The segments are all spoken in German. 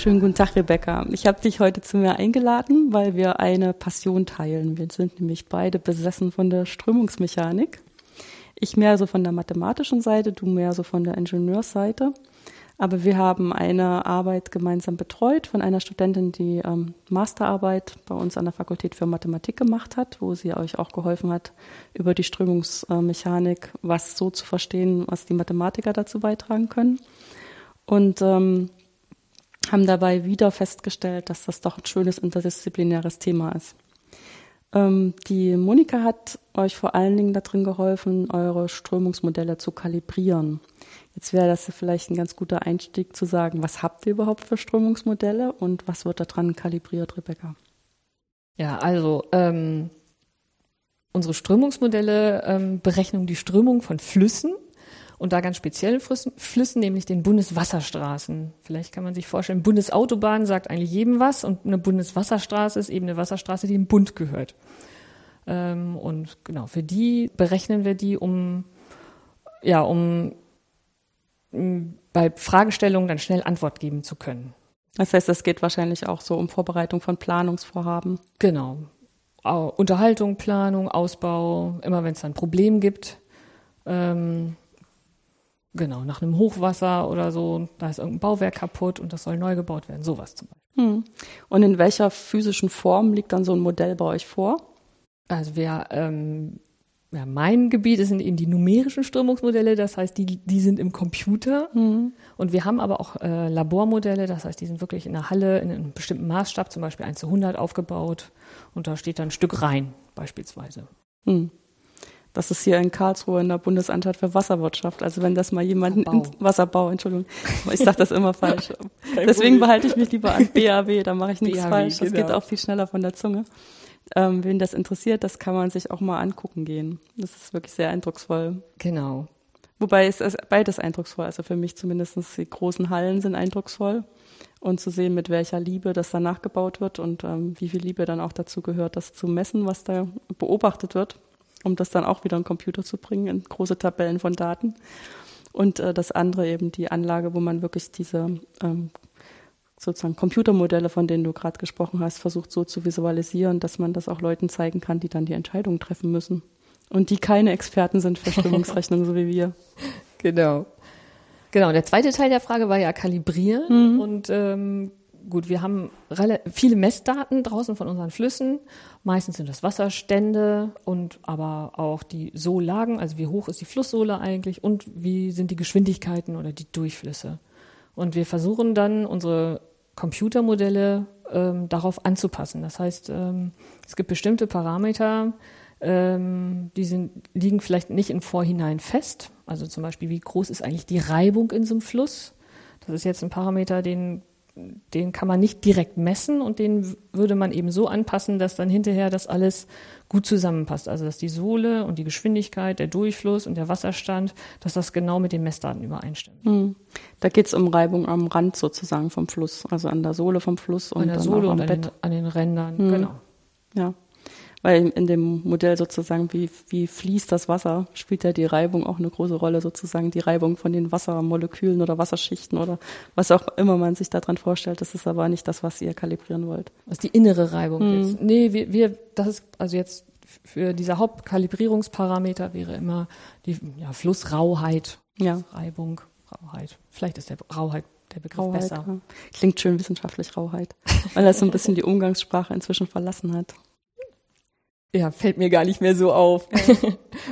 Schönen guten Tag, Rebecca. Ich habe dich heute zu mir eingeladen, weil wir eine Passion teilen. Wir sind nämlich beide besessen von der Strömungsmechanik. Ich mehr so von der mathematischen Seite, du mehr so von der Ingenieursseite. Aber wir haben eine Arbeit gemeinsam betreut von einer Studentin, die ähm, Masterarbeit bei uns an der Fakultät für Mathematik gemacht hat, wo sie euch auch geholfen hat, über die Strömungsmechanik was so zu verstehen, was die Mathematiker dazu beitragen können. Und ähm, haben dabei wieder festgestellt, dass das doch ein schönes interdisziplinäres Thema ist. Ähm, die Monika hat euch vor allen Dingen darin geholfen, eure Strömungsmodelle zu kalibrieren. Jetzt wäre das vielleicht ein ganz guter Einstieg zu sagen, was habt ihr überhaupt für Strömungsmodelle und was wird daran kalibriert, Rebecca? Ja, also ähm, unsere Strömungsmodelle ähm, berechnen die Strömung von Flüssen und da ganz speziell Flüssen, nämlich den Bundeswasserstraßen. Vielleicht kann man sich vorstellen, Bundesautobahn sagt eigentlich jedem was und eine Bundeswasserstraße ist eben eine Wasserstraße, die dem Bund gehört. Ähm, und genau, für die berechnen wir die, um, ja, um, um bei Fragestellungen dann schnell Antwort geben zu können. Das heißt, es geht wahrscheinlich auch so um Vorbereitung von Planungsvorhaben. Genau. Unterhaltung, Planung, Ausbau, immer wenn es ein Problem gibt. Ähm, Genau, nach einem Hochwasser oder so, da ist irgendein Bauwerk kaputt und das soll neu gebaut werden, sowas zum Beispiel. Hm. Und in welcher physischen Form liegt dann so ein Modell bei euch vor? Also wir, ähm, ja, mein Gebiet sind eben die numerischen Strömungsmodelle, das heißt, die, die sind im Computer. Mhm. Und wir haben aber auch äh, Labormodelle, das heißt, die sind wirklich in der Halle in einem bestimmten Maßstab, zum Beispiel 1 zu 100 aufgebaut. Und da steht dann ein Stück rein, beispielsweise. Mhm. Das ist hier in Karlsruhe in der Bundesanstalt für Wasserwirtschaft. Also wenn das mal jemanden Wasserbau, Wasserbau Entschuldigung, ich sage das immer falsch. Deswegen behalte ich mich lieber an BAW, da mache ich nichts BAW, falsch. Das genau. geht auch viel schneller von der Zunge. Ähm, wen das interessiert, das kann man sich auch mal angucken gehen. Das ist wirklich sehr eindrucksvoll. Genau. Wobei es ist beides eindrucksvoll. Also für mich zumindest die großen Hallen sind eindrucksvoll. Und zu sehen, mit welcher Liebe das dann nachgebaut wird und ähm, wie viel Liebe dann auch dazu gehört, das zu messen, was da beobachtet wird um das dann auch wieder in den Computer zu bringen, in große Tabellen von Daten. Und äh, das andere eben die Anlage, wo man wirklich diese ähm, sozusagen Computermodelle, von denen du gerade gesprochen hast, versucht so zu visualisieren, dass man das auch Leuten zeigen kann, die dann die Entscheidungen treffen müssen. Und die keine Experten sind für Strömungsrechnungen, so wie wir. Genau. Genau, der zweite Teil der Frage war ja kalibrieren. Mhm. Und ähm, gut, wir haben viele Messdaten draußen von unseren Flüssen. Meistens sind das Wasserstände und aber auch die Sohlagen, also wie hoch ist die Flusssohle eigentlich und wie sind die Geschwindigkeiten oder die Durchflüsse. Und wir versuchen dann unsere Computermodelle ähm, darauf anzupassen. Das heißt, ähm, es gibt bestimmte Parameter, ähm, die sind, liegen vielleicht nicht im Vorhinein fest. Also zum Beispiel, wie groß ist eigentlich die Reibung in so einem Fluss? Das ist jetzt ein Parameter, den den kann man nicht direkt messen und den würde man eben so anpassen, dass dann hinterher das alles gut zusammenpasst. Also dass die Sohle und die Geschwindigkeit, der Durchfluss und der Wasserstand, dass das genau mit den Messdaten übereinstimmt. Mhm. Da geht es um Reibung am Rand sozusagen vom Fluss, also an der Sohle vom Fluss und an der Sohle und an den, an den, Rändern, mhm. genau. Ja. Weil in dem Modell sozusagen, wie, wie fließt das Wasser, spielt ja die Reibung auch eine große Rolle, sozusagen die Reibung von den Wassermolekülen oder Wasserschichten oder was auch immer man sich daran vorstellt. Das ist aber nicht das, was ihr kalibrieren wollt. Was die innere Reibung hm. ist. Nee, wir, wir, das ist also jetzt für dieser Hauptkalibrierungsparameter wäre immer die ja, Flussrauheit, ja. Reibung, Rauheit. Vielleicht ist der Rauheit der Begriff Rauheit, besser. Ja. Klingt schön wissenschaftlich Rauheit, weil er so ein bisschen die Umgangssprache inzwischen verlassen hat ja, fällt mir gar nicht mehr so auf.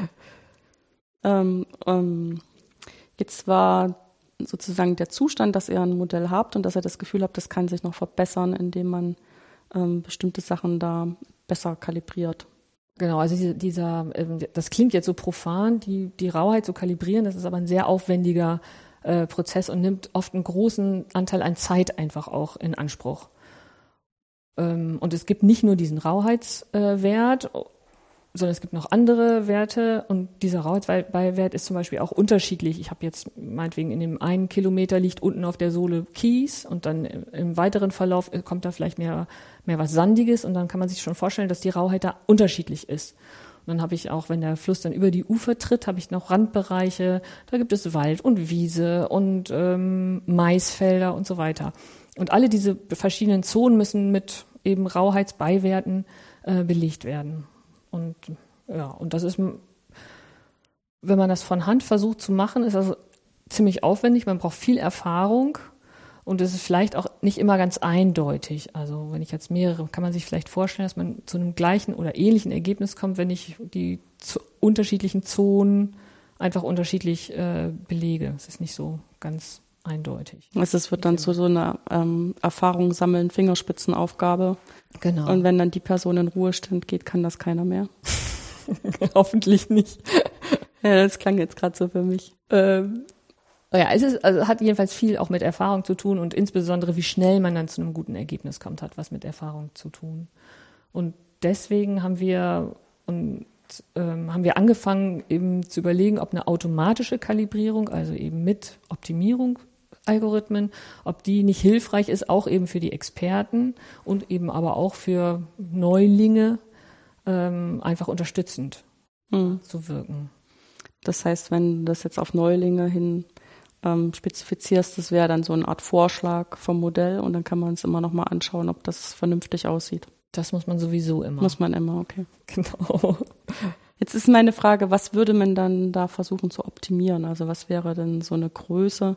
ähm, ähm, jetzt war sozusagen der Zustand, dass ihr ein Modell habt und dass ihr das Gefühl habt, das kann sich noch verbessern, indem man ähm, bestimmte Sachen da besser kalibriert. Genau, also dieser, dieser ähm, das klingt jetzt so profan, die, die Rauheit zu kalibrieren, das ist aber ein sehr aufwendiger äh, Prozess und nimmt oft einen großen Anteil an Zeit einfach auch in Anspruch. Ähm, und es gibt nicht nur diesen Rauheitswert, sondern es gibt noch andere Werte und dieser Rauheitswert ist zum Beispiel auch unterschiedlich. Ich habe jetzt meinetwegen in dem einen Kilometer liegt unten auf der Sohle Kies und dann im weiteren Verlauf kommt da vielleicht mehr, mehr was Sandiges und dann kann man sich schon vorstellen, dass die Rauheit da unterschiedlich ist. Und dann habe ich auch, wenn der Fluss dann über die Ufer tritt, habe ich noch Randbereiche, da gibt es Wald und Wiese und ähm, Maisfelder und so weiter. Und alle diese verschiedenen Zonen müssen mit eben Rauheitsbeiwerten äh, belegt werden. Und ja, und das ist, wenn man das von Hand versucht zu machen, ist das ziemlich aufwendig. Man braucht viel Erfahrung und es ist vielleicht auch nicht immer ganz eindeutig. Also wenn ich jetzt mehrere, kann man sich vielleicht vorstellen, dass man zu einem gleichen oder ähnlichen Ergebnis kommt, wenn ich die unterschiedlichen Zonen einfach unterschiedlich äh, belege. Es ist nicht so ganz eindeutig. Es wird dann zu so einer ähm, Erfahrung sammeln, Fingerspitzenaufgabe. Genau. Und wenn dann die Person in Ruhestand geht, kann das keiner mehr. Hoffentlich nicht. ja, das klang jetzt gerade so für mich. Ähm, ja, es ist, also hat jedenfalls viel auch mit Erfahrung zu tun und insbesondere, wie schnell man dann zu einem guten Ergebnis kommt, hat was mit Erfahrung zu tun. Und deswegen haben wir und ähm, haben wir angefangen, eben zu überlegen, ob eine automatische Kalibrierung, also eben mit Optimierung Algorithmen, ob die nicht hilfreich ist, auch eben für die Experten und eben aber auch für Neulinge ähm, einfach unterstützend hm. zu wirken. Das heißt, wenn du das jetzt auf Neulinge hin ähm, spezifizierst, das wäre dann so eine Art Vorschlag vom Modell und dann kann man es immer noch mal anschauen, ob das vernünftig aussieht. Das muss man sowieso immer. Muss man immer, okay. Genau. Jetzt ist meine Frage, was würde man dann da versuchen zu optimieren? Also was wäre denn so eine Größe,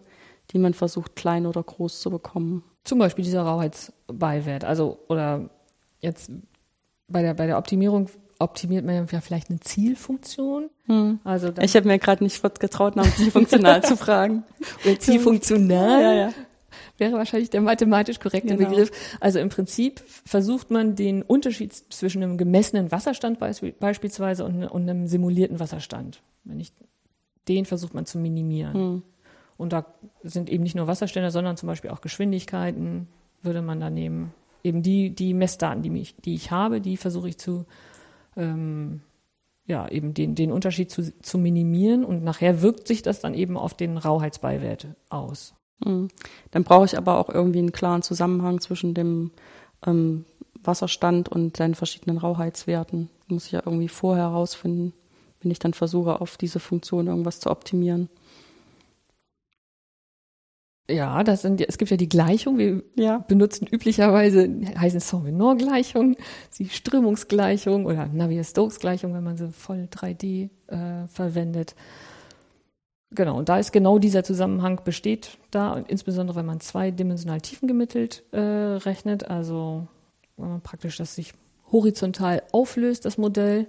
die man versucht, klein oder groß zu bekommen? Zum Beispiel dieser Rauheitsbeiwert. Also, oder jetzt bei der, bei der Optimierung optimiert man ja vielleicht eine Zielfunktion. Hm. Also ich habe mir gerade nicht getraut, nach zielfunktional zu fragen. Oder zielfunktional? Ja, ja. Wäre wahrscheinlich der mathematisch korrekte genau. Begriff. Also im Prinzip versucht man den Unterschied zwischen einem gemessenen Wasserstand beispielsweise und, und einem simulierten Wasserstand. Wenn ich, den versucht man zu minimieren. Hm. Und da sind eben nicht nur Wasserstände, sondern zum Beispiel auch Geschwindigkeiten würde man da nehmen. Eben die, die Messdaten, die, mich, die ich habe, die versuche ich zu ähm, ja, eben den, den Unterschied zu, zu minimieren und nachher wirkt sich das dann eben auf den Rauheitsbeiwert aus. Mhm. Dann brauche ich aber auch irgendwie einen klaren Zusammenhang zwischen dem ähm, Wasserstand und seinen verschiedenen Rauheitswerten. Muss ich ja irgendwie vorher herausfinden, wenn ich dann versuche, auf diese Funktion irgendwas zu optimieren. Ja, das sind, es gibt ja die Gleichung. Wir ja. benutzen üblicherweise, heißen Saint-Venant-Gleichung, die Strömungsgleichung oder Navier-Stokes-Gleichung, wenn man sie voll 3D äh, verwendet. Genau, und da ist genau dieser Zusammenhang besteht da, und insbesondere wenn man zweidimensional tiefengemittelt äh, rechnet, also wenn man praktisch das sich horizontal auflöst, das Modell,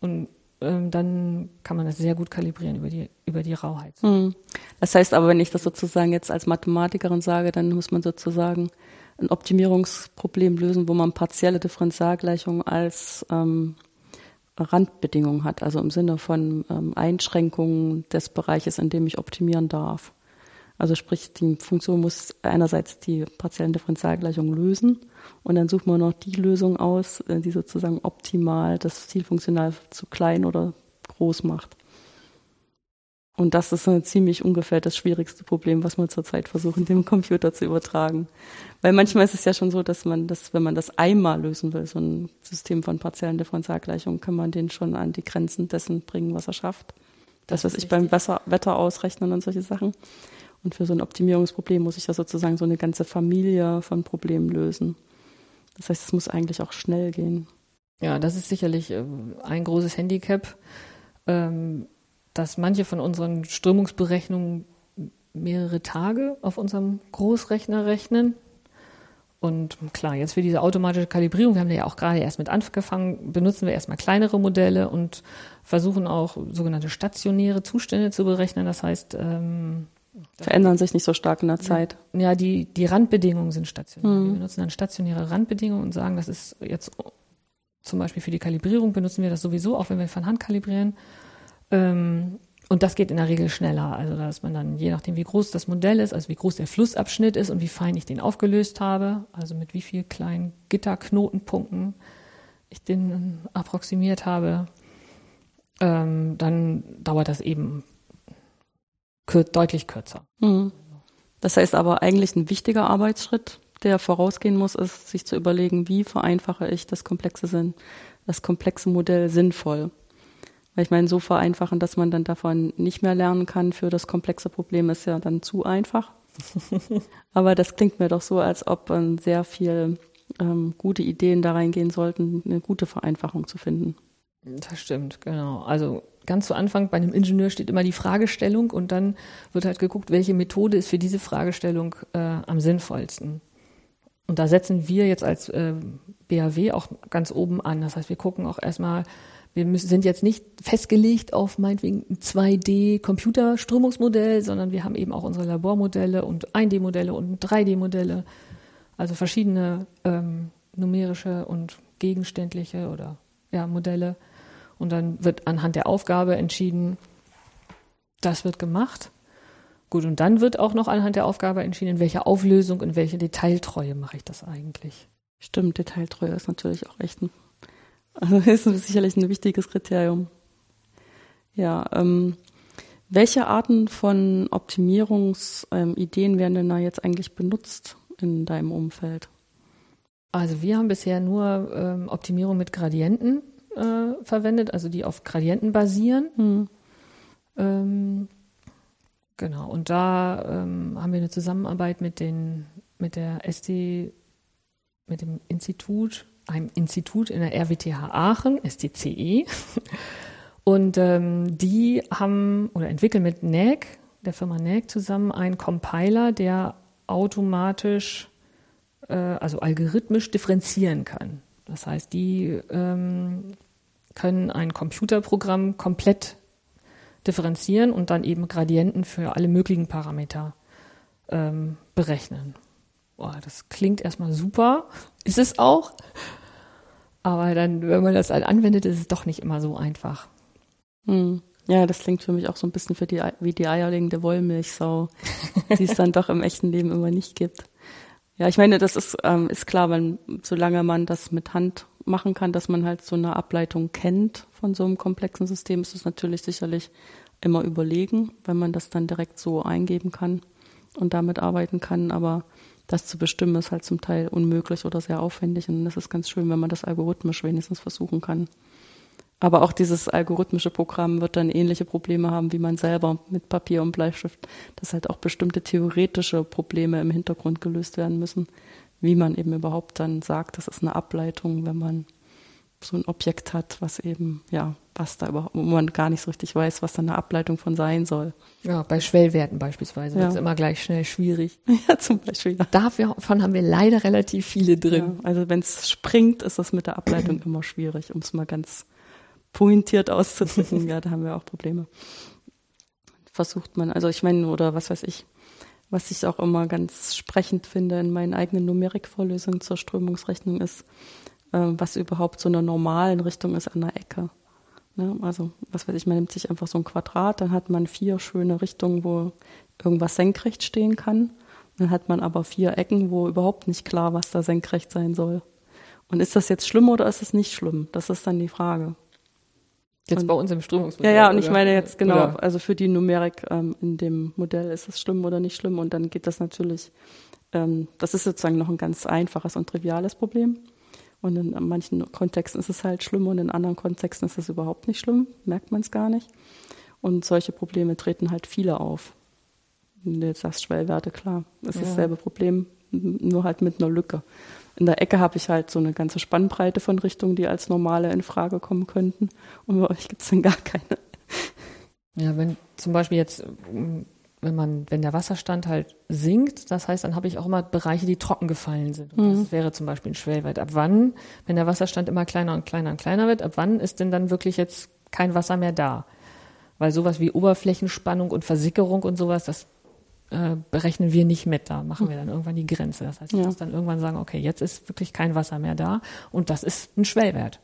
und ähm, dann kann man das sehr gut kalibrieren über die, über die Rauheit. Hm. Das heißt aber, wenn ich das sozusagen jetzt als Mathematikerin sage, dann muss man sozusagen ein Optimierungsproblem lösen, wo man partielle Differentialgleichungen als ähm, Randbedingung hat, also im Sinne von ähm, Einschränkungen des Bereiches, in dem ich optimieren darf. Also sprich, die Funktion muss einerseits die partiellen Differentialgleichungen lösen und dann sucht man noch die Lösung aus, äh, die sozusagen optimal das Zielfunktional zu klein oder groß macht. Und das ist ziemlich ungefähr das schwierigste Problem, was man zurzeit versucht, dem Computer zu übertragen. Weil manchmal ist es ja schon so, dass man das, wenn man das einmal lösen will, so ein System von partiellen Differentialgleichungen, kann man den schon an die Grenzen dessen bringen, was er schafft. Das, das was ich beim Wetter, Wetter ausrechnen und solche Sachen. Und für so ein Optimierungsproblem muss ich ja sozusagen so eine ganze Familie von Problemen lösen. Das heißt, es muss eigentlich auch schnell gehen. Ja, das ist sicherlich äh, ein großes Handicap, ähm, dass manche von unseren Strömungsberechnungen mehrere Tage auf unserem Großrechner rechnen. Und klar, jetzt für diese automatische Kalibrierung, wir haben ja auch gerade erst mit angefangen, benutzen wir erstmal kleinere Modelle und versuchen auch sogenannte stationäre Zustände zu berechnen. Das heißt, ähm, verändern sich nicht so stark in der Zeit. Ja, die, die Randbedingungen sind stationär. Mhm. Wir benutzen dann stationäre Randbedingungen und sagen, das ist jetzt zum Beispiel für die Kalibrierung benutzen wir das sowieso, auch wenn wir von Hand kalibrieren. Ähm, und das geht in der Regel schneller. Also, dass man dann, je nachdem, wie groß das Modell ist, also wie groß der Flussabschnitt ist und wie fein ich den aufgelöst habe, also mit wie vielen kleinen Gitterknotenpunkten ich den approximiert habe, ähm, dann dauert das eben kür deutlich kürzer. Mhm. Das heißt aber eigentlich ein wichtiger Arbeitsschritt, der vorausgehen muss, ist, sich zu überlegen, wie vereinfache ich das komplexe Sinn, das komplexe Modell sinnvoll. Weil ich meine, so vereinfachen, dass man dann davon nicht mehr lernen kann für das komplexe Problem, ist ja dann zu einfach. Aber das klingt mir doch so, als ob ähm, sehr viel ähm, gute Ideen da reingehen sollten, eine gute Vereinfachung zu finden. Das stimmt, genau. Also ganz zu Anfang bei einem Ingenieur steht immer die Fragestellung und dann wird halt geguckt, welche Methode ist für diese Fragestellung äh, am sinnvollsten. Und da setzen wir jetzt als äh, BAW auch ganz oben an. Das heißt, wir gucken auch erstmal, wir müssen, sind jetzt nicht festgelegt auf meinetwegen ein 2D-Computerströmungsmodell, sondern wir haben eben auch unsere Labormodelle und 1D-Modelle und 3D-Modelle. Also verschiedene ähm, numerische und gegenständliche oder ja, Modelle. Und dann wird anhand der Aufgabe entschieden, das wird gemacht. Gut, und dann wird auch noch anhand der Aufgabe entschieden, in welcher Auflösung, in welche Detailtreue mache ich das eigentlich. Stimmt, Detailtreue ist natürlich auch echt ein, also ist sicherlich ein wichtiges Kriterium. Ja, ähm, welche Arten von Optimierungsideen ähm, werden denn da jetzt eigentlich benutzt in deinem Umfeld? Also wir haben bisher nur ähm, Optimierung mit Gradienten äh, verwendet, also die auf Gradienten basieren. Hm. Ähm, genau, und da ähm, haben wir eine Zusammenarbeit mit, den, mit der ST, mit dem Institut, einem Institut in der RWTH Aachen, STCE. Und ähm, die haben oder entwickeln mit NAG, der Firma NAG zusammen einen Compiler, der automatisch, äh, also algorithmisch differenzieren kann. Das heißt, die ähm, können ein Computerprogramm komplett differenzieren und dann eben Gradienten für alle möglichen Parameter ähm, berechnen. Boah, das klingt erstmal super, ist es auch. Aber dann, wenn man das dann anwendet, ist es doch nicht immer so einfach. Hm. Ja, das klingt für mich auch so ein bisschen für die, wie die eierlegende Wollmilchsau, die es dann doch im echten Leben immer nicht gibt. Ja, ich meine, das ist, ähm, ist klar, wenn, solange man das mit Hand machen kann, dass man halt so eine Ableitung kennt von so einem komplexen System, ist es natürlich sicherlich immer überlegen, wenn man das dann direkt so eingeben kann und damit arbeiten kann. Aber das zu bestimmen ist halt zum Teil unmöglich oder sehr aufwendig. Und das ist ganz schön, wenn man das algorithmisch wenigstens versuchen kann. Aber auch dieses algorithmische Programm wird dann ähnliche Probleme haben wie man selber mit Papier und Bleistift, dass halt auch bestimmte theoretische Probleme im Hintergrund gelöst werden müssen, wie man eben überhaupt dann sagt, das ist eine Ableitung, wenn man so ein Objekt hat, was eben, ja, was da überhaupt, wo man gar nicht so richtig weiß, was da eine Ableitung von sein soll. Ja, bei Schwellwerten beispielsweise ja. wird es immer gleich schnell schwierig. Ja, zum Beispiel. Ja. Davon haben wir leider relativ viele drin. Ja, also wenn es springt, ist das mit der Ableitung immer schwierig, um es mal ganz pointiert auszudrücken. ja, da haben wir auch Probleme. Versucht man, also ich meine, oder was weiß ich, was ich auch immer ganz sprechend finde in meinen eigenen Numerikvorlesungen zur Strömungsrechnung ist, äh, was überhaupt so eine normalen Richtung ist an der Ecke. Ne? Also, was weiß ich, man nimmt sich einfach so ein Quadrat, dann hat man vier schöne Richtungen, wo irgendwas senkrecht stehen kann. Dann hat man aber vier Ecken, wo überhaupt nicht klar, was da senkrecht sein soll. Und ist das jetzt schlimm oder ist es nicht schlimm? Das ist dann die Frage. Jetzt und, bei uns im Strömungsmodell. Ja, ja, und oder? ich meine jetzt genau, oder? also für die Numerik ähm, in dem Modell ist es schlimm oder nicht schlimm und dann geht das natürlich, ähm, das ist sozusagen noch ein ganz einfaches und triviales Problem. Und in manchen Kontexten ist es halt schlimm und in anderen Kontexten ist es überhaupt nicht schlimm, merkt man es gar nicht. Und solche Probleme treten halt viele auf. Wenn du jetzt sagst Schwellwerte, klar, ist ja. dasselbe Problem, nur halt mit einer Lücke. In der Ecke habe ich halt so eine ganze Spannbreite von Richtungen, die als normale in Frage kommen könnten. Und bei euch gibt es dann gar keine. Ja, wenn zum Beispiel jetzt, wenn man, wenn der Wasserstand halt sinkt, das heißt, dann habe ich auch immer Bereiche, die trocken gefallen sind. Und mhm. Das wäre zum Beispiel ein Schwellwert. Ab wann, wenn der Wasserstand immer kleiner und kleiner und kleiner wird, ab wann ist denn dann wirklich jetzt kein Wasser mehr da? Weil sowas wie Oberflächenspannung und Versickerung und sowas, das äh, berechnen wir nicht mit. Da machen wir dann irgendwann die Grenze. Das heißt, ich ja. muss dann irgendwann sagen, okay, jetzt ist wirklich kein Wasser mehr da und das ist ein Schwellwert.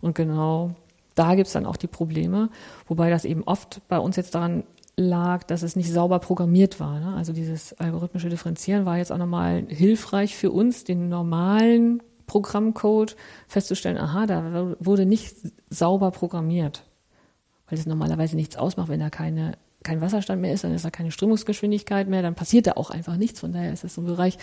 Und genau da gibt's dann auch die Probleme, wobei das eben oft bei uns jetzt daran lag, dass es nicht sauber programmiert war. Ne? Also dieses algorithmische Differenzieren war jetzt auch nochmal hilfreich für uns, den normalen Programmcode festzustellen, aha, da wurde nicht sauber programmiert. Weil es normalerweise nichts ausmacht, wenn da keine kein Wasserstand mehr ist, dann ist da keine Strömungsgeschwindigkeit mehr, dann passiert da auch einfach nichts. Von daher ist das so ein Bereich,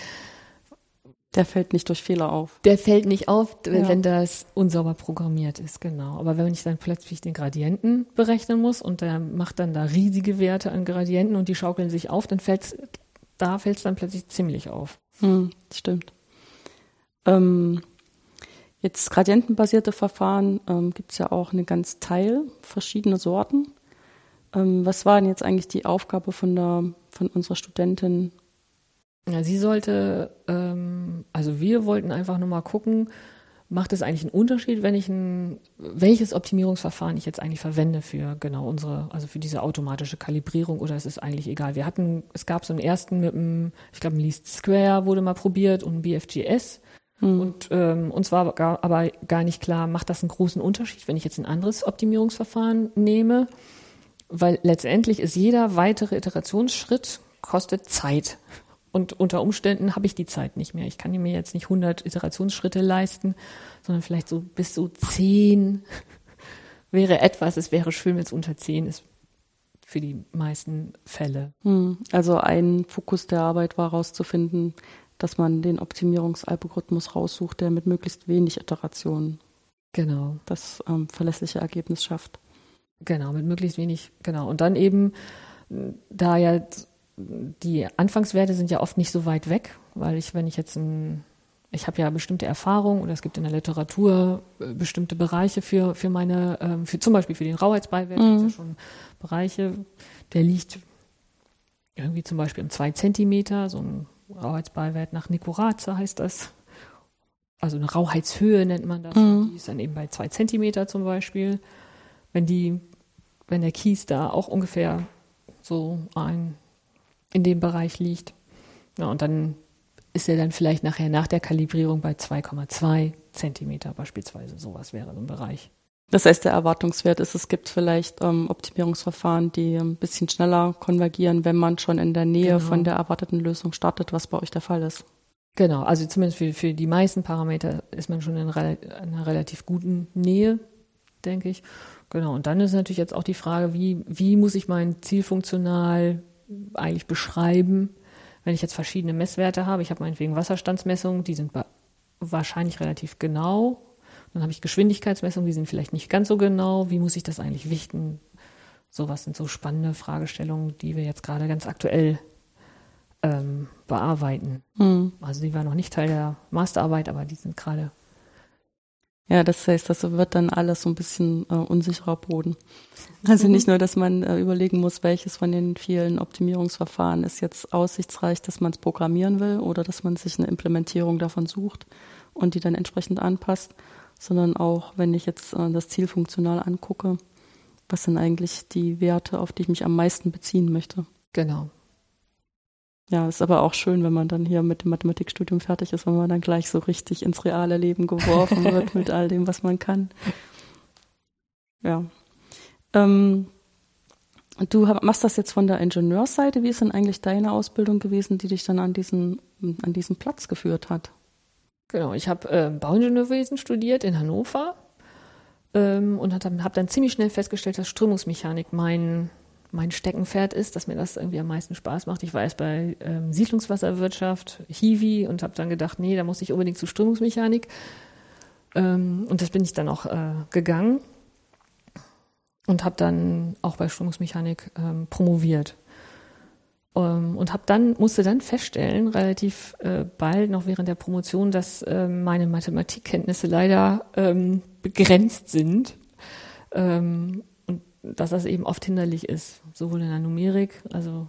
der fällt nicht durch Fehler auf. Der fällt nicht auf, ja. wenn das unsauber programmiert ist, genau. Aber wenn ich dann plötzlich den Gradienten berechnen muss und der macht dann da riesige Werte an Gradienten und die schaukeln sich auf, dann fällt es da fällt es dann plötzlich ziemlich auf. Hm, stimmt. Ähm, jetzt gradientenbasierte Verfahren ähm, gibt es ja auch eine ganz Teil, verschiedene Sorten. Ähm, was war denn jetzt eigentlich die Aufgabe von, der, von unserer Studentin? Ja, sie sollte, ähm, also wir wollten einfach nur mal gucken, macht es eigentlich einen Unterschied, wenn ich ein, welches Optimierungsverfahren ich jetzt eigentlich verwende für genau unsere, also für diese automatische Kalibrierung oder ist es eigentlich egal? Wir hatten, es gab so einen ersten mit einem, ich glaube, ein Least Square wurde mal probiert und ein BFGS. Mhm. Und ähm, uns war gar, aber gar nicht klar, macht das einen großen Unterschied, wenn ich jetzt ein anderes Optimierungsverfahren nehme? Weil letztendlich ist jeder weitere Iterationsschritt kostet Zeit. Und unter Umständen habe ich die Zeit nicht mehr. Ich kann mir jetzt nicht 100 Iterationsschritte leisten, sondern vielleicht so bis so 10 wäre etwas. Es wäre schön, wenn es unter 10 ist für die meisten Fälle. Hm. Also ein Fokus der Arbeit war herauszufinden, dass man den Optimierungsalgorithmus raussucht, der mit möglichst wenig Iterationen genau. das ähm, verlässliche Ergebnis schafft. Genau, mit möglichst wenig, genau. Und dann eben, da ja die Anfangswerte sind ja oft nicht so weit weg, weil ich, wenn ich jetzt ein, ich habe ja bestimmte Erfahrungen oder es gibt in der Literatur äh, bestimmte Bereiche für, für meine, ähm, für zum Beispiel für den Rauheitsbeiwert, mhm. gibt ja schon Bereiche, der liegt irgendwie zum Beispiel um zwei Zentimeter, so ein Rauheitsbeiwert nach Nikoraze heißt das. Also eine Rauheitshöhe nennt man das. Mhm. Die ist dann eben bei zwei Zentimeter zum Beispiel. Wenn die, wenn der Kies da auch ungefähr so ein in dem Bereich liegt. Ja, und dann ist er dann vielleicht nachher nach der Kalibrierung bei 2,2 Zentimeter beispielsweise. Sowas wäre so ein Bereich. Das heißt, der Erwartungswert ist, es gibt vielleicht ähm, Optimierungsverfahren, die ein bisschen schneller konvergieren, wenn man schon in der Nähe genau. von der erwarteten Lösung startet, was bei euch der Fall ist. Genau, also zumindest für, für die meisten Parameter ist man schon in, in einer relativ guten Nähe, denke ich. Genau, und dann ist natürlich jetzt auch die Frage, wie, wie muss ich mein Ziel funktional eigentlich beschreiben, wenn ich jetzt verschiedene Messwerte habe. Ich habe meinetwegen Wasserstandsmessungen, die sind wahrscheinlich relativ genau. Dann habe ich Geschwindigkeitsmessungen, die sind vielleicht nicht ganz so genau. Wie muss ich das eigentlich wichten? Sowas sind so spannende Fragestellungen, die wir jetzt gerade ganz aktuell ähm, bearbeiten. Mhm. Also die waren noch nicht Teil der Masterarbeit, aber die sind gerade ja, das heißt, das wird dann alles so ein bisschen äh, unsicherer Boden. Also mhm. nicht nur, dass man äh, überlegen muss, welches von den vielen Optimierungsverfahren ist jetzt aussichtsreich, dass man es programmieren will oder dass man sich eine Implementierung davon sucht und die dann entsprechend anpasst, sondern auch, wenn ich jetzt äh, das Ziel funktional angucke, was sind eigentlich die Werte, auf die ich mich am meisten beziehen möchte. Genau. Ja, ist aber auch schön, wenn man dann hier mit dem Mathematikstudium fertig ist, wenn man dann gleich so richtig ins reale Leben geworfen wird mit all dem, was man kann. Ja. Ähm, du machst das jetzt von der Ingenieursseite. Wie ist denn eigentlich deine Ausbildung gewesen, die dich dann an diesen, an diesen Platz geführt hat? Genau, ich habe äh, Bauingenieurwesen studiert in Hannover ähm, und habe hab dann ziemlich schnell festgestellt, dass Strömungsmechanik mein mein Steckenpferd ist, dass mir das irgendwie am meisten Spaß macht. Ich war erst bei ähm, Siedlungswasserwirtschaft, Hiwi und habe dann gedacht, nee, da muss ich unbedingt zu Strömungsmechanik. Ähm, und das bin ich dann auch äh, gegangen und habe dann auch bei Strömungsmechanik ähm, promoviert. Ähm, und habe dann musste dann feststellen, relativ äh, bald noch während der Promotion, dass äh, meine Mathematikkenntnisse leider ähm, begrenzt sind. Dass das eben oft hinderlich ist, sowohl in der Numerik, also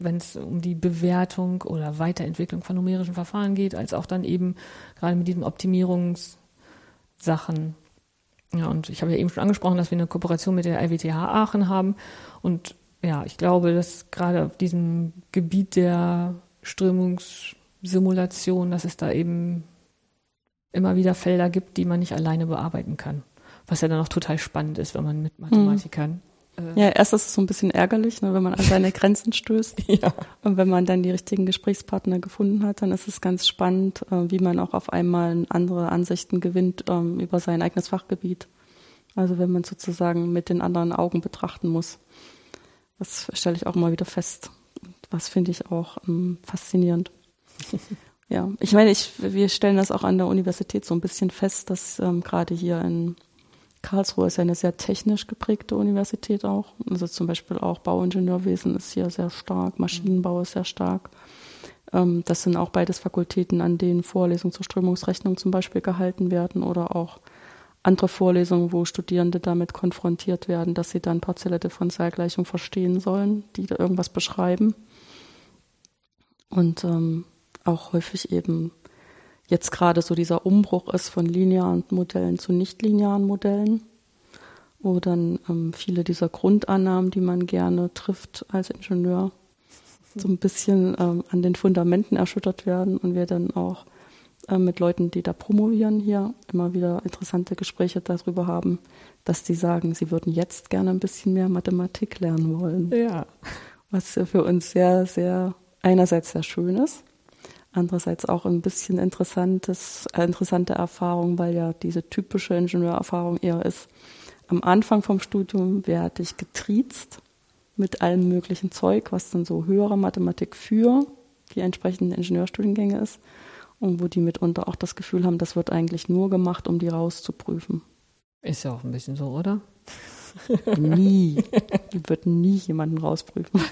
wenn es um die Bewertung oder Weiterentwicklung von numerischen Verfahren geht, als auch dann eben gerade mit diesen Optimierungssachen. Ja, und ich habe ja eben schon angesprochen, dass wir eine Kooperation mit der RWTH Aachen haben. Und ja, ich glaube, dass gerade auf diesem Gebiet der Strömungssimulation, dass es da eben immer wieder Felder gibt, die man nicht alleine bearbeiten kann was ja dann auch total spannend ist, wenn man mit Mathematikern. Mhm. Ja, erst ist es so ein bisschen ärgerlich, ne, wenn man an seine Grenzen stößt. ja. Und wenn man dann die richtigen Gesprächspartner gefunden hat, dann ist es ganz spannend, äh, wie man auch auf einmal andere Ansichten gewinnt ähm, über sein eigenes Fachgebiet. Also wenn man sozusagen mit den anderen Augen betrachten muss. Das stelle ich auch immer wieder fest. Was finde ich auch ähm, faszinierend. ja, ich meine, ich, wir stellen das auch an der Universität so ein bisschen fest, dass ähm, gerade hier in Karlsruhe ist eine sehr technisch geprägte Universität auch. Also zum Beispiel auch Bauingenieurwesen ist hier sehr stark, Maschinenbau ist sehr stark. Ähm, das sind auch beides Fakultäten, an denen Vorlesungen zur Strömungsrechnung zum Beispiel gehalten werden oder auch andere Vorlesungen, wo Studierende damit konfrontiert werden, dass sie dann partielle Differentialgleichung verstehen sollen, die da irgendwas beschreiben. Und ähm, auch häufig eben jetzt gerade so dieser Umbruch ist von linearen Modellen zu nichtlinearen Modellen, wo dann ähm, viele dieser Grundannahmen, die man gerne trifft als Ingenieur, so ein bisschen ähm, an den Fundamenten erschüttert werden und wir dann auch äh, mit Leuten, die da promovieren hier, immer wieder interessante Gespräche darüber haben, dass die sagen, sie würden jetzt gerne ein bisschen mehr Mathematik lernen wollen. Ja. Was für uns sehr, sehr einerseits sehr schön ist, andererseits auch ein bisschen interessantes, äh, interessante Erfahrung, weil ja diese typische Ingenieurerfahrung eher ist, am Anfang vom Studium werde ich getriezt mit allem möglichen Zeug, was dann so höhere Mathematik für die entsprechenden Ingenieurstudiengänge ist und wo die mitunter auch das Gefühl haben, das wird eigentlich nur gemacht, um die rauszuprüfen. Ist ja auch ein bisschen so, oder? Nie. Die wird nie jemanden rausprüfen.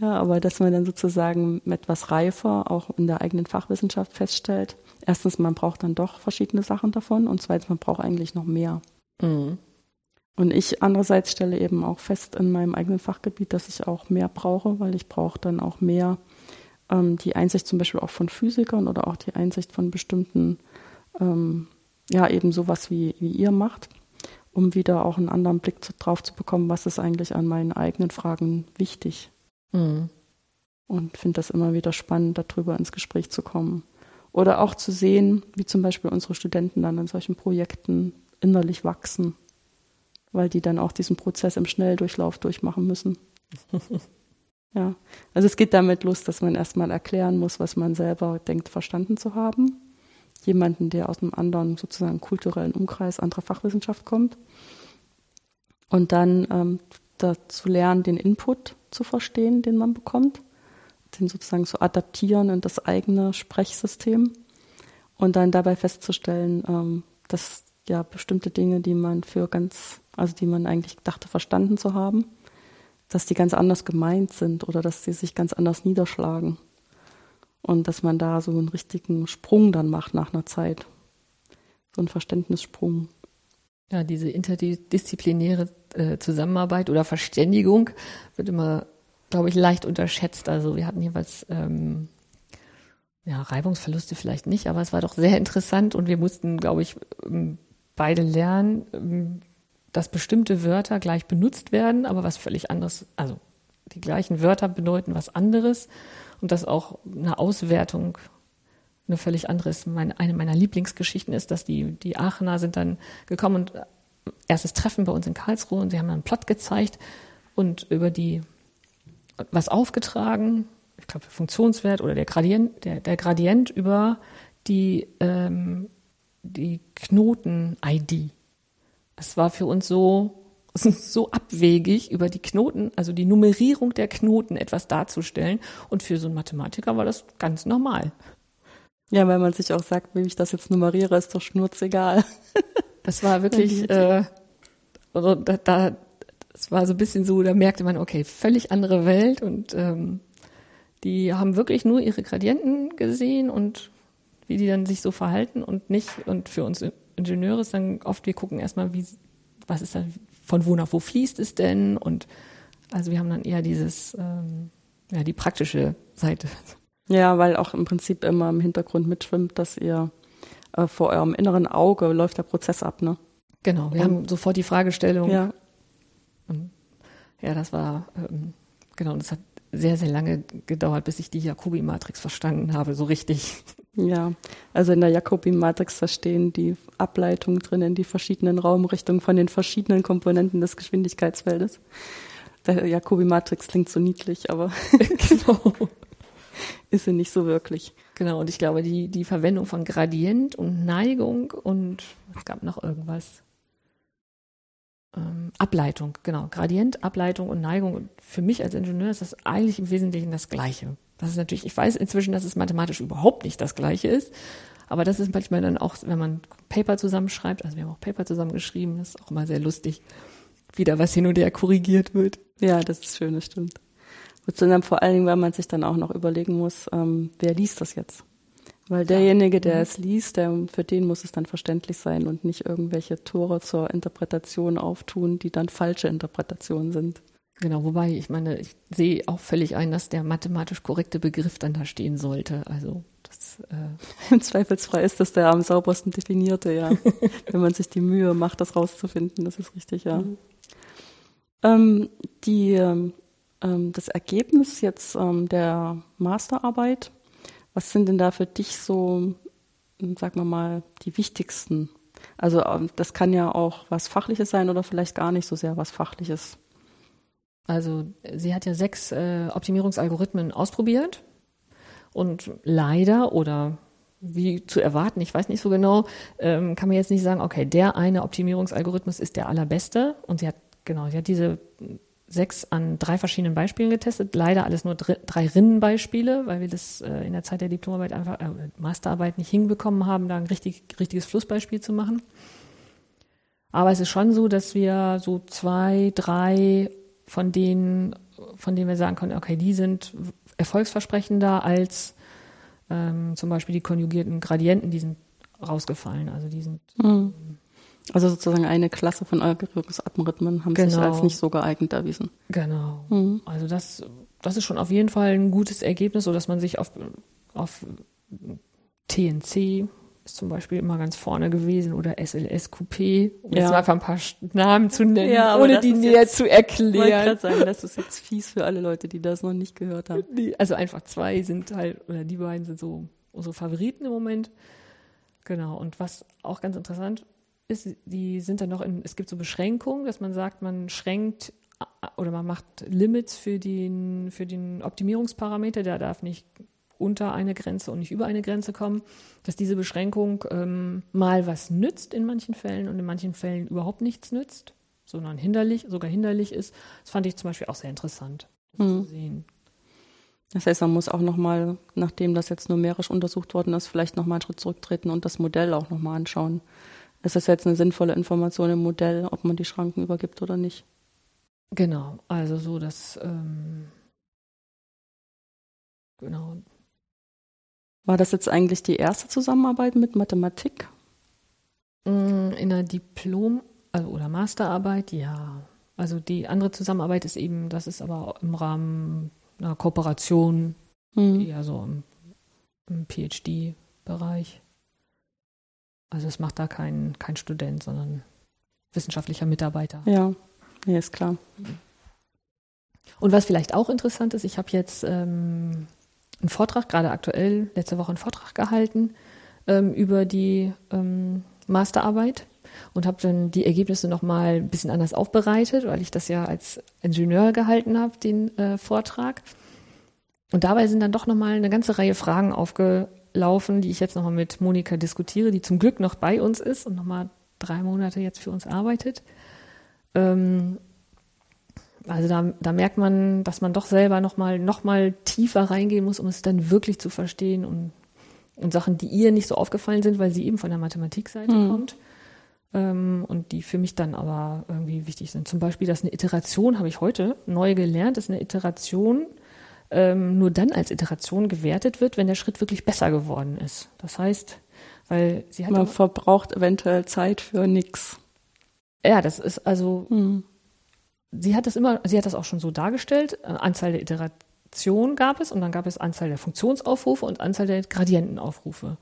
ja, aber dass man dann sozusagen etwas reifer auch in der eigenen Fachwissenschaft feststellt, erstens, man braucht dann doch verschiedene Sachen davon und zweitens, man braucht eigentlich noch mehr. Mhm. Und ich andererseits stelle eben auch fest in meinem eigenen Fachgebiet, dass ich auch mehr brauche, weil ich brauche dann auch mehr ähm, die Einsicht zum Beispiel auch von Physikern oder auch die Einsicht von bestimmten, ähm, ja, eben sowas wie, wie ihr macht, um wieder auch einen anderen Blick zu, drauf zu bekommen, was ist eigentlich an meinen eigenen Fragen wichtig. Mhm. Und finde das immer wieder spannend, darüber ins Gespräch zu kommen. Oder auch zu sehen, wie zum Beispiel unsere Studenten dann in solchen Projekten innerlich wachsen, weil die dann auch diesen Prozess im Schnelldurchlauf durchmachen müssen. Ja, also es geht damit los, dass man erstmal erklären muss, was man selber denkt, verstanden zu haben. Jemanden, der aus einem anderen sozusagen kulturellen Umkreis anderer Fachwissenschaft kommt. Und dann ähm, dazu lernen, den Input zu verstehen, den man bekommt, den sozusagen zu adaptieren in das eigene Sprechsystem und dann dabei festzustellen, ähm, dass ja bestimmte Dinge, die man für ganz, also die man eigentlich dachte verstanden zu haben, dass die ganz anders gemeint sind oder dass sie sich ganz anders niederschlagen. Und dass man da so einen richtigen Sprung dann macht nach einer Zeit. So einen Verständnissprung. Ja, diese interdisziplinäre äh, Zusammenarbeit oder Verständigung wird immer, glaube ich, leicht unterschätzt. Also wir hatten jeweils ähm, ja, Reibungsverluste vielleicht nicht, aber es war doch sehr interessant und wir mussten, glaube ich, ähm, beide lernen, ähm, dass bestimmte Wörter gleich benutzt werden, aber was völlig anderes, also die gleichen Wörter bedeuten was anderes und dass auch eine Auswertung eine völlig andere ist. Meine, eine meiner Lieblingsgeschichten ist, dass die, die Aachener sind dann gekommen und erstes Treffen bei uns in Karlsruhe und sie haben einen Plot gezeigt und über die was aufgetragen, ich glaube Funktionswert oder der Gradient, der, der Gradient über die, ähm, die Knoten-ID. Es war für uns so, so abwegig, über die Knoten, also die Nummerierung der Knoten etwas darzustellen. Und für so einen Mathematiker war das ganz normal. Ja, weil man sich auch sagt, wie ich das jetzt nummeriere, ist doch schnurzegal. Das war wirklich, äh, also da, da, das war so ein bisschen so, da merkte man, okay, völlig andere Welt und ähm, die haben wirklich nur ihre Gradienten gesehen und wie die dann sich so verhalten und nicht, und für uns Ingenieure ist dann oft, wir gucken erstmal, wie, was ist da, von wo nach wo fließt es denn? Und also wir haben dann eher dieses, ähm, ja, die praktische Seite. Ja, weil auch im Prinzip immer im Hintergrund mitschwimmt, dass ihr äh, vor eurem inneren Auge läuft der Prozess ab, ne? Genau, wir und, haben sofort die Fragestellung. Ja. Und, ja, das war, ähm, genau, das hat sehr, sehr lange gedauert, bis ich die Jacobi-Matrix verstanden habe, so richtig. Ja, also in der Jacobi-Matrix verstehen die Ableitung drin in die verschiedenen Raumrichtungen von den verschiedenen Komponenten des Geschwindigkeitsfeldes. Der Jacobi-Matrix klingt so niedlich, aber genau. ist sie nicht so wirklich. Genau, und ich glaube, die, die Verwendung von Gradient und Neigung und es gab noch irgendwas. Ähm, Ableitung, genau. Gradient, Ableitung und Neigung. Und für mich als Ingenieur ist das eigentlich im Wesentlichen das Gleiche. Das ist natürlich, ich weiß inzwischen, dass es mathematisch überhaupt nicht das Gleiche ist. Aber das ist manchmal dann auch, wenn man Paper zusammenschreibt, also wir haben auch Paper zusammengeschrieben, das ist auch immer sehr lustig, wie da was hin und her korrigiert wird. Ja, das ist schön, das stimmt. Und dann vor allen Dingen, weil man sich dann auch noch überlegen muss, ähm, wer liest das jetzt? Weil derjenige, der mhm. es liest, der, für den muss es dann verständlich sein und nicht irgendwelche Tore zur Interpretation auftun, die dann falsche Interpretationen sind. Genau, wobei ich meine, ich sehe auch völlig ein, dass der mathematisch korrekte Begriff dann da stehen sollte. Also das äh im Zweifelsfrei ist das der am saubersten definierte, ja. Wenn man sich die Mühe macht, das rauszufinden, das ist richtig, ja. Mhm. Ähm, die, ähm, das Ergebnis jetzt ähm, der Masterarbeit was sind denn da für dich so, sagen wir mal, die wichtigsten? Also ähm, das kann ja auch was Fachliches sein oder vielleicht gar nicht so sehr was Fachliches. Also sie hat ja sechs äh, Optimierungsalgorithmen ausprobiert und leider oder wie zu erwarten, ich weiß nicht so genau, ähm, kann man jetzt nicht sagen, okay, der eine Optimierungsalgorithmus ist der allerbeste und sie hat genau, sie hat diese sechs an drei verschiedenen Beispielen getestet. Leider alles nur drei Rinnenbeispiele, weil wir das äh, in der Zeit der Diplomarbeit einfach, äh, Masterarbeit nicht hinbekommen haben, da ein richtig, richtiges Flussbeispiel zu machen. Aber es ist schon so, dass wir so zwei, drei von denen, von denen wir sagen können, okay, die sind erfolgsversprechender als ähm, zum Beispiel die konjugierten Gradienten, die sind rausgefallen. Also die sind mhm. Also sozusagen eine Klasse von Algorithmus-Algorithmen haben genau. sich als nicht so geeignet erwiesen. Genau. Mhm. Also das, das ist schon auf jeden Fall ein gutes Ergebnis, so dass man sich auf, auf TNC ist zum Beispiel immer ganz vorne gewesen oder SLS Coupé, um ja. jetzt mal einfach ein paar Namen zu nennen, ja, ohne die näher jetzt, zu erklären. Ich sagen, das ist jetzt fies für alle Leute, die das noch nicht gehört haben. Also einfach zwei sind halt, oder die beiden sind so unsere Favoriten im Moment. Genau. Und was auch ganz interessant ist, die sind dann noch in, es gibt so Beschränkungen, dass man sagt, man schränkt oder man macht Limits für den, für den Optimierungsparameter, der darf nicht unter eine Grenze und nicht über eine Grenze kommen, dass diese Beschränkung ähm, mal was nützt in manchen Fällen und in manchen Fällen überhaupt nichts nützt, sondern hinderlich, sogar hinderlich ist. Das fand ich zum Beispiel auch sehr interessant hm. zu sehen. Das heißt, man muss auch nochmal, nachdem das jetzt numerisch untersucht worden ist, vielleicht nochmal einen Schritt zurücktreten und das Modell auch nochmal anschauen ist das jetzt eine sinnvolle Information im Modell, ob man die Schranken übergibt oder nicht? Genau, also so, dass ähm, genau. War das jetzt eigentlich die erste Zusammenarbeit mit Mathematik? Mm, in der Diplom- also, oder Masterarbeit, ja. Also die andere Zusammenarbeit ist eben, das ist aber im Rahmen einer Kooperation, hm. eher so im, im PhD-Bereich. Also es macht da kein, kein Student, sondern wissenschaftlicher Mitarbeiter. Ja, nee, ist klar. Und was vielleicht auch interessant ist, ich habe jetzt ähm, einen Vortrag, gerade aktuell, letzte Woche einen Vortrag gehalten ähm, über die ähm, Masterarbeit und habe dann die Ergebnisse nochmal ein bisschen anders aufbereitet, weil ich das ja als Ingenieur gehalten habe, den äh, Vortrag. Und dabei sind dann doch nochmal eine ganze Reihe Fragen aufge, laufen, die ich jetzt nochmal mit Monika diskutiere, die zum Glück noch bei uns ist und nochmal drei Monate jetzt für uns arbeitet. Ähm, also da, da merkt man, dass man doch selber nochmal noch mal tiefer reingehen muss, um es dann wirklich zu verstehen und, und Sachen, die ihr nicht so aufgefallen sind, weil sie eben von der Mathematikseite mhm. kommt ähm, und die für mich dann aber irgendwie wichtig sind. Zum Beispiel, dass eine Iteration, habe ich heute neu gelernt, ist eine Iteration ähm, nur dann als Iteration gewertet wird, wenn der Schritt wirklich besser geworden ist. Das heißt, weil sie hat. Man verbraucht eventuell Zeit für nichts. Ja, das ist also. Hm. Sie hat das immer, sie hat das auch schon so dargestellt. Äh, Anzahl der Iterationen gab es und dann gab es Anzahl der Funktionsaufrufe und Anzahl der Gradientenaufrufe.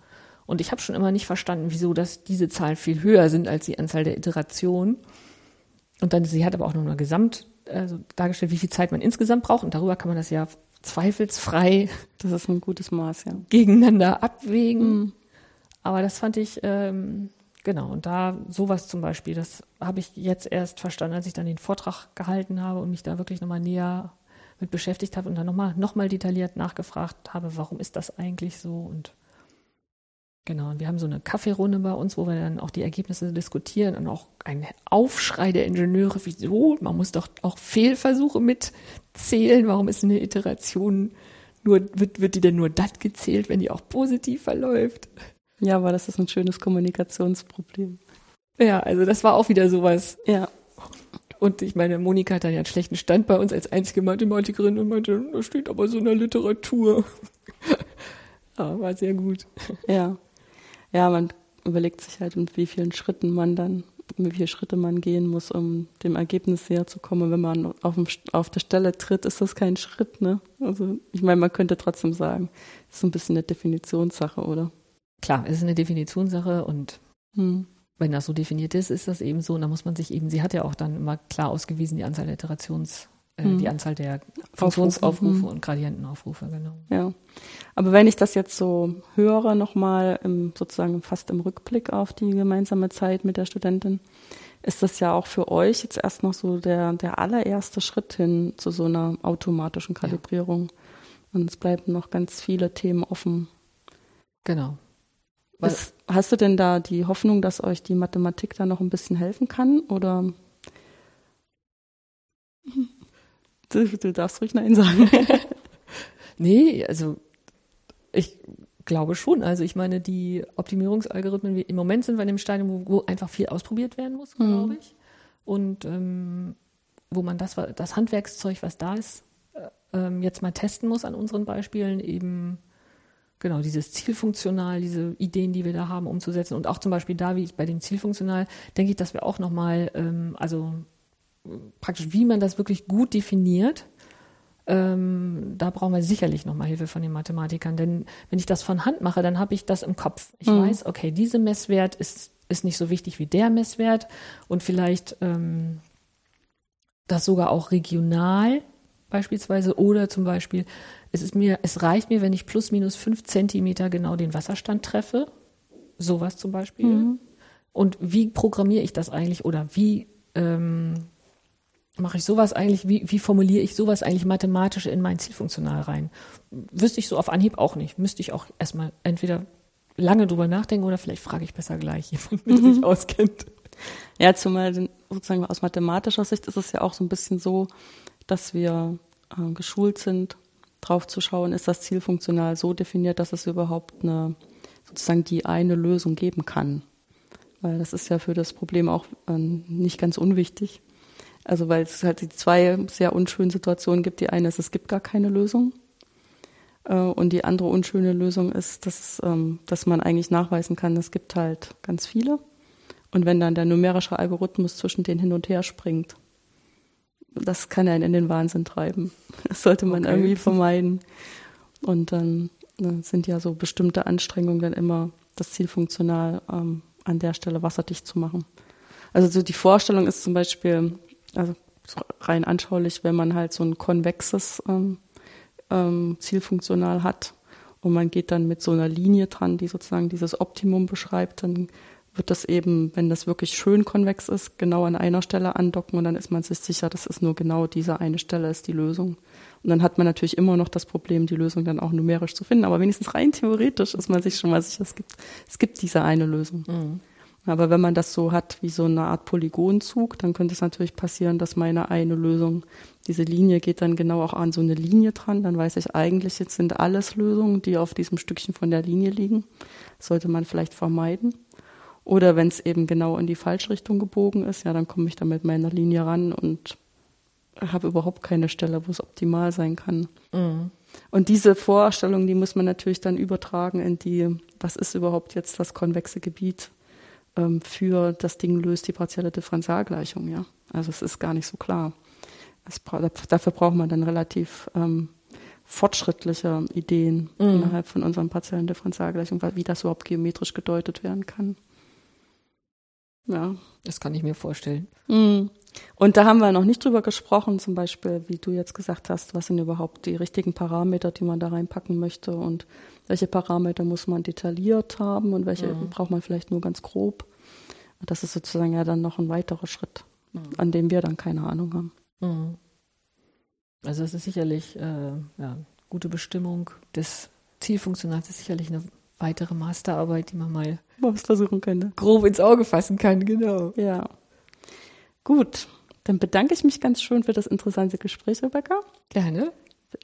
Und ich habe schon immer nicht verstanden, wieso das diese Zahlen viel höher sind als die Anzahl der Iterationen. Und dann, sie hat aber auch noch eine Gesamt, also dargestellt, wie viel Zeit man insgesamt braucht. Und darüber kann man das ja zweifelsfrei. Das ist ein gutes Maß, ja. Gegeneinander abwägen. Mhm. Aber das fand ich, ähm, genau, und da sowas zum Beispiel, das habe ich jetzt erst verstanden, als ich dann den Vortrag gehalten habe und mich da wirklich nochmal näher mit beschäftigt habe und dann nochmal noch mal detailliert nachgefragt habe, warum ist das eigentlich so und Genau, und wir haben so eine Kaffeerunde bei uns, wo wir dann auch die Ergebnisse diskutieren und auch ein Aufschrei der Ingenieure, wieso? Man muss doch auch Fehlversuche mitzählen. Warum ist eine Iteration nur, wird, wird die denn nur das gezählt, wenn die auch positiv verläuft? Ja, aber das ist ein schönes Kommunikationsproblem. Ja, also das war auch wieder sowas. Ja. Und ich meine, Monika hat dann ja einen schlechten Stand bei uns als einzige Mathematikerin und meinte, da steht aber so in der Literatur. ja, war sehr gut. Ja. Ja, man überlegt sich halt, mit wie vielen Schritten man dann, wie viele Schritte man gehen muss, um dem Ergebnis näher zu kommen. Wenn man auf, dem, auf der Stelle tritt, ist das kein Schritt, ne? Also, ich meine, man könnte trotzdem sagen, das ist so ein bisschen eine Definitionssache, oder? Klar, es ist eine Definitionssache und hm. wenn das so definiert ist, ist das eben so. Und da muss man sich eben, sie hat ja auch dann immer klar ausgewiesen, die Anzahl der Iterations, äh, hm. die Anzahl der Funktionsaufrufe hm. und Gradientenaufrufe, genau. Ja. Aber wenn ich das jetzt so höre, nochmal im, sozusagen fast im Rückblick auf die gemeinsame Zeit mit der Studentin, ist das ja auch für euch jetzt erst noch so der, der allererste Schritt hin zu so einer automatischen Kalibrierung. Ja. Und es bleiben noch ganz viele Themen offen. Genau. Was, hast du denn da die Hoffnung, dass euch die Mathematik da noch ein bisschen helfen kann? Oder du, du darfst ruhig Nein sagen. nee, also ich glaube schon. Also ich meine, die Optimierungsalgorithmen, im Moment sind wir in dem Stadium, wo, wo einfach viel ausprobiert werden muss, mhm. glaube ich. Und ähm, wo man das, das Handwerkszeug, was da ist, äh, ähm, jetzt mal testen muss an unseren Beispielen, eben genau, dieses Zielfunktional, diese Ideen, die wir da haben, umzusetzen. Und auch zum Beispiel da, wie bei dem Zielfunktional, denke ich, dass wir auch nochmal, ähm, also praktisch, wie man das wirklich gut definiert, ähm, da brauchen wir sicherlich nochmal Hilfe von den Mathematikern. Denn wenn ich das von Hand mache, dann habe ich das im Kopf. Ich mhm. weiß, okay, diese Messwert ist, ist nicht so wichtig wie der Messwert und vielleicht ähm, das sogar auch regional beispielsweise oder zum Beispiel es ist mir, es reicht mir, wenn ich plus minus fünf Zentimeter genau den Wasserstand treffe. Sowas zum Beispiel. Mhm. Und wie programmiere ich das eigentlich oder wie ähm, mache ich sowas eigentlich, wie, wie formuliere ich sowas eigentlich mathematisch in mein Zielfunktional rein? Wüsste ich so auf Anhieb auch nicht. Müsste ich auch erstmal entweder lange drüber nachdenken oder vielleicht frage ich besser gleich jemanden, der mhm. sich auskennt. Ja, zumal sozusagen aus mathematischer Sicht ist es ja auch so ein bisschen so, dass wir äh, geschult sind, drauf zu schauen, ist das Ziel funktional so definiert, dass es überhaupt eine, sozusagen die eine Lösung geben kann. Weil das ist ja für das Problem auch äh, nicht ganz unwichtig. Also weil es halt die zwei sehr unschönen Situationen gibt. Die eine ist, es gibt gar keine Lösung. Äh, und die andere unschöne Lösung ist, dass, ähm, dass man eigentlich nachweisen kann, es gibt halt ganz viele. Und wenn dann der numerische Algorithmus zwischen denen hin und her springt, das kann einen in den Wahnsinn treiben. Das sollte man okay. irgendwie vermeiden. Und dann ne, sind ja so bestimmte Anstrengungen dann immer das Ziel funktional ähm, an der Stelle wasserdicht zu machen. Also so die Vorstellung ist zum Beispiel, also rein anschaulich, wenn man halt so ein konvexes ähm, ähm, Zielfunktional hat und man geht dann mit so einer Linie dran, die sozusagen dieses Optimum beschreibt, dann wird das eben, wenn das wirklich schön konvex ist, genau an einer Stelle andocken und dann ist man sich sicher, das ist nur genau diese eine Stelle ist die Lösung. Und dann hat man natürlich immer noch das Problem, die Lösung dann auch numerisch zu finden, aber wenigstens rein theoretisch ist man sich schon mal sicher, es gibt, es gibt diese eine Lösung. Mhm. Aber wenn man das so hat wie so eine Art Polygonzug, dann könnte es natürlich passieren, dass meine eine Lösung, diese Linie geht dann genau auch an so eine Linie dran. Dann weiß ich eigentlich, jetzt sind alles Lösungen, die auf diesem Stückchen von der Linie liegen. Das sollte man vielleicht vermeiden. Oder wenn es eben genau in die Falschrichtung gebogen ist, ja, dann komme ich da mit meiner Linie ran und habe überhaupt keine Stelle, wo es optimal sein kann. Mhm. Und diese Vorstellung, die muss man natürlich dann übertragen in die, was ist überhaupt jetzt das konvexe Gebiet ähm, für das Ding löst die partielle Differentialgleichung, ja. Also es ist gar nicht so klar. Es, dafür braucht man dann relativ ähm, fortschrittliche Ideen mhm. innerhalb von unseren partiellen Differentialgleichungen, wie das überhaupt geometrisch gedeutet werden kann. Ja. Das kann ich mir vorstellen. Mhm. Und da haben wir noch nicht drüber gesprochen, zum Beispiel, wie du jetzt gesagt hast, was sind überhaupt die richtigen Parameter, die man da reinpacken möchte und welche Parameter muss man detailliert haben und welche mhm. braucht man vielleicht nur ganz grob. Das ist sozusagen ja dann noch ein weiterer Schritt, mhm. an dem wir dann keine Ahnung haben. Mhm. Also es ist sicherlich äh, ja, gute Bestimmung des Zielfunktionals ist sicherlich eine weitere Masterarbeit, die man mal versuchen könnte. Grob ins Auge fassen kann, genau. Ja. Gut, dann bedanke ich mich ganz schön für das interessante Gespräch, Rebecca. Gerne.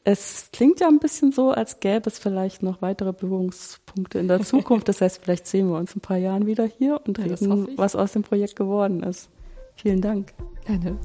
Es klingt ja ein bisschen so, als gäbe es vielleicht noch weitere Berührungspunkte in der Zukunft. Das heißt, vielleicht sehen wir uns in ein paar Jahren wieder hier und Ja, reden, was aus dem Projekt geworden ist. Vielen Dank. Gerne.